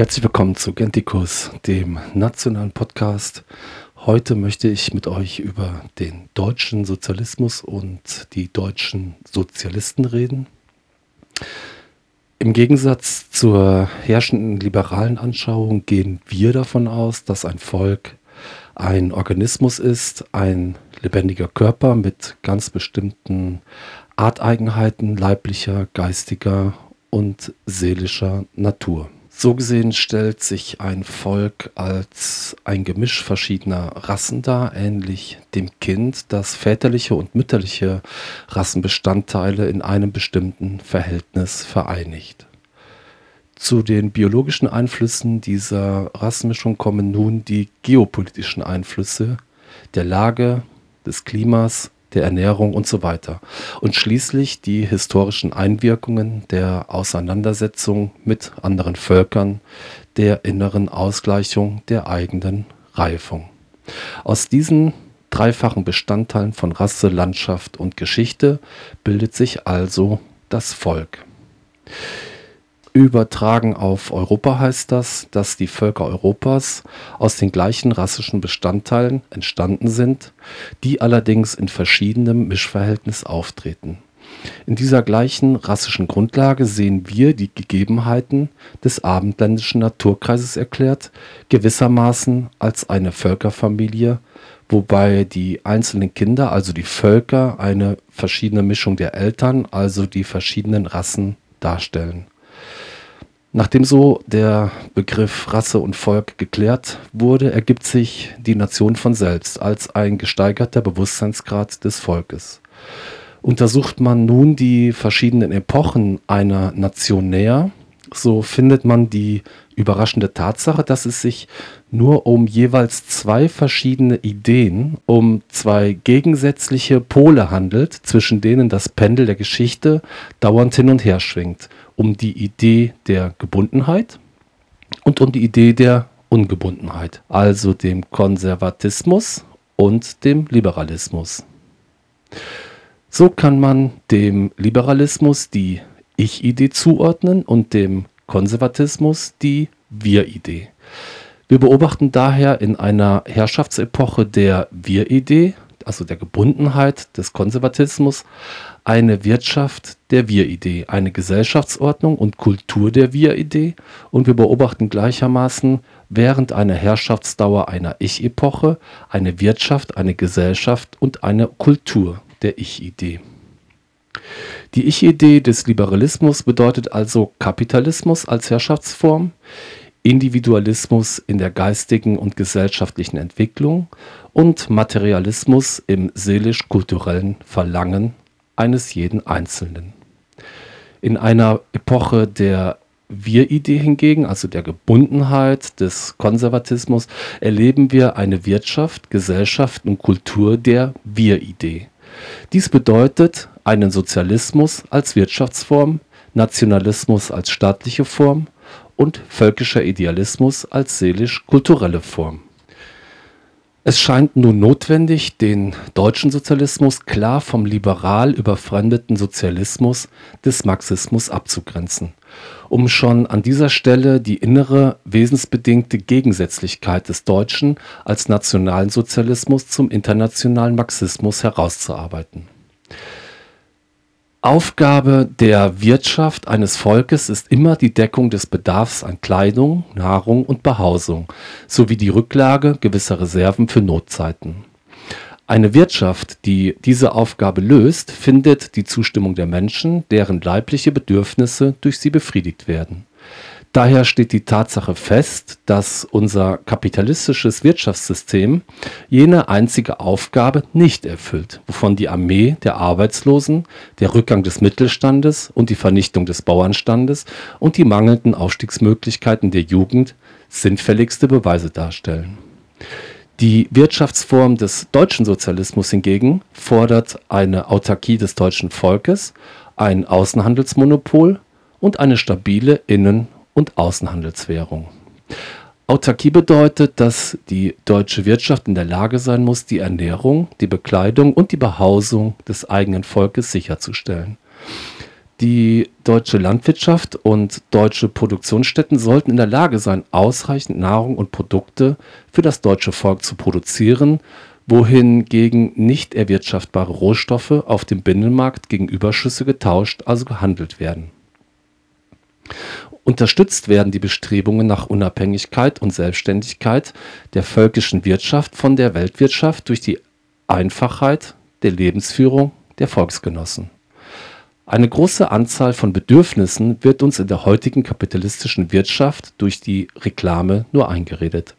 Herzlich willkommen zu Gentikus, dem nationalen Podcast. Heute möchte ich mit euch über den deutschen Sozialismus und die deutschen Sozialisten reden. Im Gegensatz zur herrschenden liberalen Anschauung gehen wir davon aus, dass ein Volk ein Organismus ist, ein lebendiger Körper mit ganz bestimmten Arteigenheiten leiblicher, geistiger und seelischer Natur. So gesehen stellt sich ein Volk als ein Gemisch verschiedener Rassen dar, ähnlich dem Kind, das väterliche und mütterliche Rassenbestandteile in einem bestimmten Verhältnis vereinigt. Zu den biologischen Einflüssen dieser Rassenmischung kommen nun die geopolitischen Einflüsse der Lage, des Klimas, der Ernährung und so weiter. Und schließlich die historischen Einwirkungen der Auseinandersetzung mit anderen Völkern, der inneren Ausgleichung, der eigenen Reifung. Aus diesen dreifachen Bestandteilen von Rasse, Landschaft und Geschichte bildet sich also das Volk. Übertragen auf Europa heißt das, dass die Völker Europas aus den gleichen rassischen Bestandteilen entstanden sind, die allerdings in verschiedenem Mischverhältnis auftreten. In dieser gleichen rassischen Grundlage sehen wir die Gegebenheiten des abendländischen Naturkreises erklärt, gewissermaßen als eine Völkerfamilie, wobei die einzelnen Kinder, also die Völker, eine verschiedene Mischung der Eltern, also die verschiedenen Rassen darstellen. Nachdem so der Begriff Rasse und Volk geklärt wurde, ergibt sich die Nation von selbst als ein gesteigerter Bewusstseinsgrad des Volkes. Untersucht man nun die verschiedenen Epochen einer Nation näher, so findet man die überraschende Tatsache, dass es sich nur um jeweils zwei verschiedene Ideen, um zwei gegensätzliche Pole handelt, zwischen denen das Pendel der Geschichte dauernd hin und her schwingt um die Idee der Gebundenheit und um die Idee der Ungebundenheit, also dem Konservatismus und dem Liberalismus. So kann man dem Liberalismus die Ich-Idee zuordnen und dem Konservatismus die Wir-Idee. Wir beobachten daher in einer Herrschaftsepoche der Wir-Idee, also der Gebundenheit des Konservatismus, eine Wirtschaft der Wir-Idee, eine Gesellschaftsordnung und Kultur der Wir-Idee und wir beobachten gleichermaßen während einer Herrschaftsdauer einer Ich-Epoche eine Wirtschaft, eine Gesellschaft und eine Kultur der Ich-Idee. Die Ich-Idee des Liberalismus bedeutet also Kapitalismus als Herrschaftsform, Individualismus in der geistigen und gesellschaftlichen Entwicklung und Materialismus im seelisch-kulturellen Verlangen eines jeden Einzelnen. In einer Epoche der Wir-Idee hingegen, also der Gebundenheit des Konservatismus, erleben wir eine Wirtschaft, Gesellschaft und Kultur der Wir-Idee. Dies bedeutet einen Sozialismus als Wirtschaftsform, Nationalismus als staatliche Form und völkischer Idealismus als seelisch-kulturelle Form. Es scheint nun notwendig, den deutschen Sozialismus klar vom liberal überfremdeten Sozialismus des Marxismus abzugrenzen, um schon an dieser Stelle die innere wesensbedingte Gegensätzlichkeit des deutschen als nationalen Sozialismus zum internationalen Marxismus herauszuarbeiten Aufgabe der Wirtschaft eines Volkes ist immer die Deckung des Bedarfs an Kleidung, Nahrung und Behausung sowie die Rücklage gewisser Reserven für Notzeiten. Eine Wirtschaft, die diese Aufgabe löst, findet die Zustimmung der Menschen, deren leibliche Bedürfnisse durch sie befriedigt werden Daher steht die Tatsache fest, dass unser kapitalistisches Wirtschaftssystem jene einzige Aufgabe nicht erfüllt, wovon die Armee der Arbeitslosen, der Rückgang des Mittelstandes und die Vernichtung des Bauernstandes und die mangelnden Aufstiegsmöglichkeiten der Jugend sinnfälligste Beweise darstellen. Die Wirtschaftsform des deutschen Sozialismus hingegen fordert eine Autarkie des deutschen Volkes, ein Außenhandelsmonopol und eine stabile Innen- und Außenhandelswährung. Autarkie bedeutet, dass die deutsche Wirtschaft in der Lage sein muss, die Ernährung, die Bekleidung und die Behausung des eigenen Volkes sicherzustellen. Die deutsche Landwirtschaft und deutsche Produktionsstätten sollten in der Lage sein, ausreichend Nahrung und Produkte für das deutsche Volk zu produzieren, wohingegen nicht erwirtschaftbare Rohstoffe auf dem Binnenmarkt gegen Überschüsse getauscht, also gehandelt werden. Unterstützt werden die Bestrebungen nach Unabhängigkeit und Selbstständigkeit der völkischen Wirtschaft von der Weltwirtschaft durch die Einfachheit der Lebensführung der Volksgenossen. Eine große Anzahl von Bedürfnissen wird uns in der heutigen kapitalistischen Wirtschaft durch die Reklame nur eingeredet.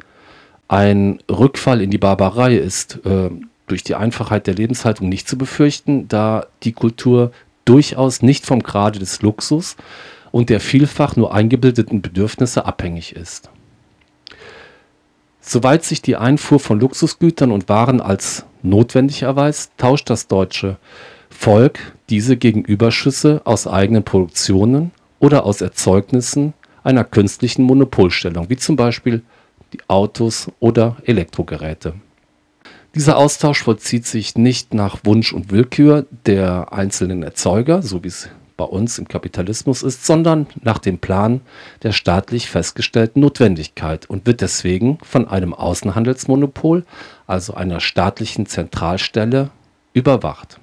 Ein Rückfall in die Barbarei ist äh, durch die Einfachheit der Lebenshaltung nicht zu befürchten, da die Kultur durchaus nicht vom Grade des Luxus und der vielfach nur eingebildeten Bedürfnisse abhängig ist. Soweit sich die Einfuhr von Luxusgütern und Waren als notwendig erweist, tauscht das deutsche Volk diese gegen Überschüsse aus eigenen Produktionen oder aus Erzeugnissen einer künstlichen Monopolstellung, wie zum Beispiel die Autos oder Elektrogeräte. Dieser Austausch vollzieht sich nicht nach Wunsch und Willkür der einzelnen Erzeuger, so wie es bei uns im Kapitalismus ist, sondern nach dem Plan der staatlich festgestellten Notwendigkeit und wird deswegen von einem Außenhandelsmonopol, also einer staatlichen Zentralstelle, überwacht.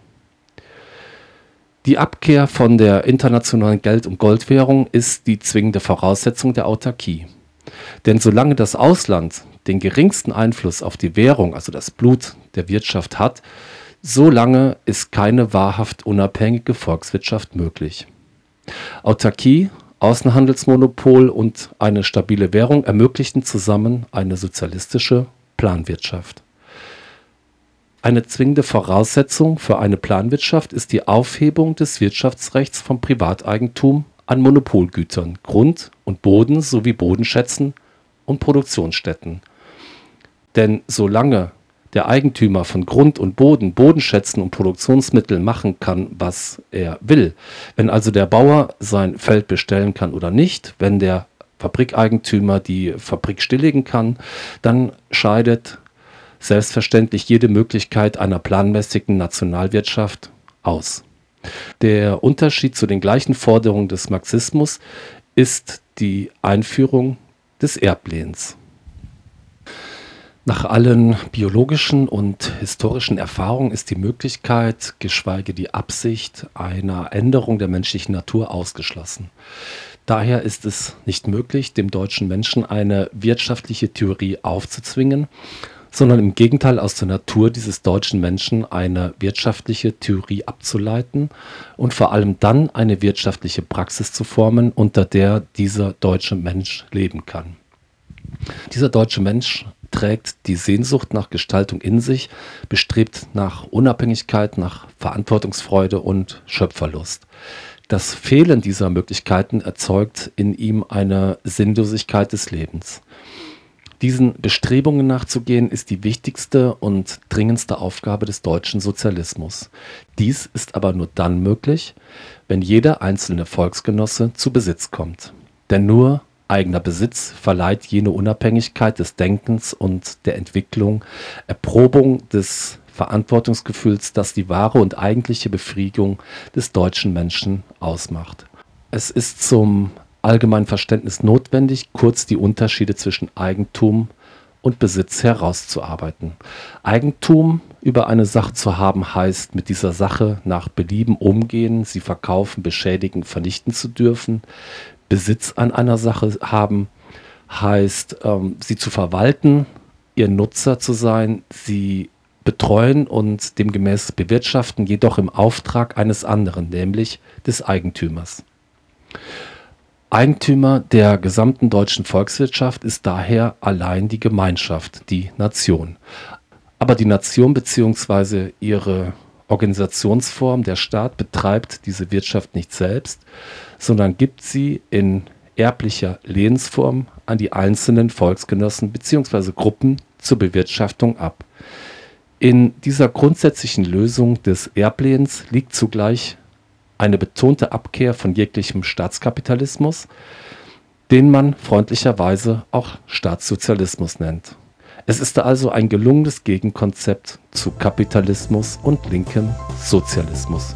Die Abkehr von der internationalen Geld- und Goldwährung ist die zwingende Voraussetzung der Autarkie. Denn solange das Ausland den geringsten Einfluss auf die Währung, also das Blut der Wirtschaft hat, Solange ist keine wahrhaft unabhängige Volkswirtschaft möglich. Autarkie, Außenhandelsmonopol und eine stabile Währung ermöglichten zusammen eine sozialistische Planwirtschaft. Eine zwingende Voraussetzung für eine Planwirtschaft ist die Aufhebung des Wirtschaftsrechts vom Privateigentum an Monopolgütern, Grund und Boden sowie Bodenschätzen und Produktionsstätten. Denn solange der Eigentümer von Grund und Boden, Bodenschätzen und Produktionsmitteln machen kann, was er will. Wenn also der Bauer sein Feld bestellen kann oder nicht, wenn der Fabrikeigentümer die Fabrik stilllegen kann, dann scheidet selbstverständlich jede Möglichkeit einer planmäßigen Nationalwirtschaft aus. Der Unterschied zu den gleichen Forderungen des Marxismus ist die Einführung des Erblehens. Nach allen biologischen und historischen Erfahrungen ist die Möglichkeit, geschweige die Absicht einer Änderung der menschlichen Natur ausgeschlossen. Daher ist es nicht möglich, dem deutschen Menschen eine wirtschaftliche Theorie aufzuzwingen, sondern im Gegenteil aus der Natur dieses deutschen Menschen eine wirtschaftliche Theorie abzuleiten und vor allem dann eine wirtschaftliche Praxis zu formen, unter der dieser deutsche Mensch leben kann. Dieser deutsche Mensch trägt die Sehnsucht nach Gestaltung in sich, bestrebt nach Unabhängigkeit, nach Verantwortungsfreude und Schöpferlust. Das Fehlen dieser Möglichkeiten erzeugt in ihm eine Sinnlosigkeit des Lebens. Diesen Bestrebungen nachzugehen ist die wichtigste und dringendste Aufgabe des deutschen Sozialismus. Dies ist aber nur dann möglich, wenn jeder einzelne Volksgenosse zu Besitz kommt. Denn nur Eigener Besitz verleiht jene Unabhängigkeit des Denkens und der Entwicklung, Erprobung des Verantwortungsgefühls, das die wahre und eigentliche Befriedigung des deutschen Menschen ausmacht. Es ist zum allgemeinen Verständnis notwendig, kurz die Unterschiede zwischen Eigentum und Besitz herauszuarbeiten. Eigentum über eine Sache zu haben, heißt, mit dieser Sache nach Belieben umgehen, sie verkaufen, beschädigen, vernichten zu dürfen. Besitz an einer Sache haben, heißt, ähm, sie zu verwalten, ihr Nutzer zu sein, sie betreuen und demgemäß bewirtschaften, jedoch im Auftrag eines anderen, nämlich des Eigentümers. Eigentümer der gesamten deutschen Volkswirtschaft ist daher allein die Gemeinschaft, die Nation. Aber die Nation bzw. ihre Organisationsform, der Staat, betreibt diese Wirtschaft nicht selbst, sondern gibt sie in erblicher Lehensform an die einzelnen Volksgenossen bzw. Gruppen zur Bewirtschaftung ab. In dieser grundsätzlichen Lösung des Erblehens liegt zugleich eine betonte Abkehr von jeglichem Staatskapitalismus, den man freundlicherweise auch Staatssozialismus nennt. Es ist also ein gelungenes Gegenkonzept zu Kapitalismus und linkem Sozialismus.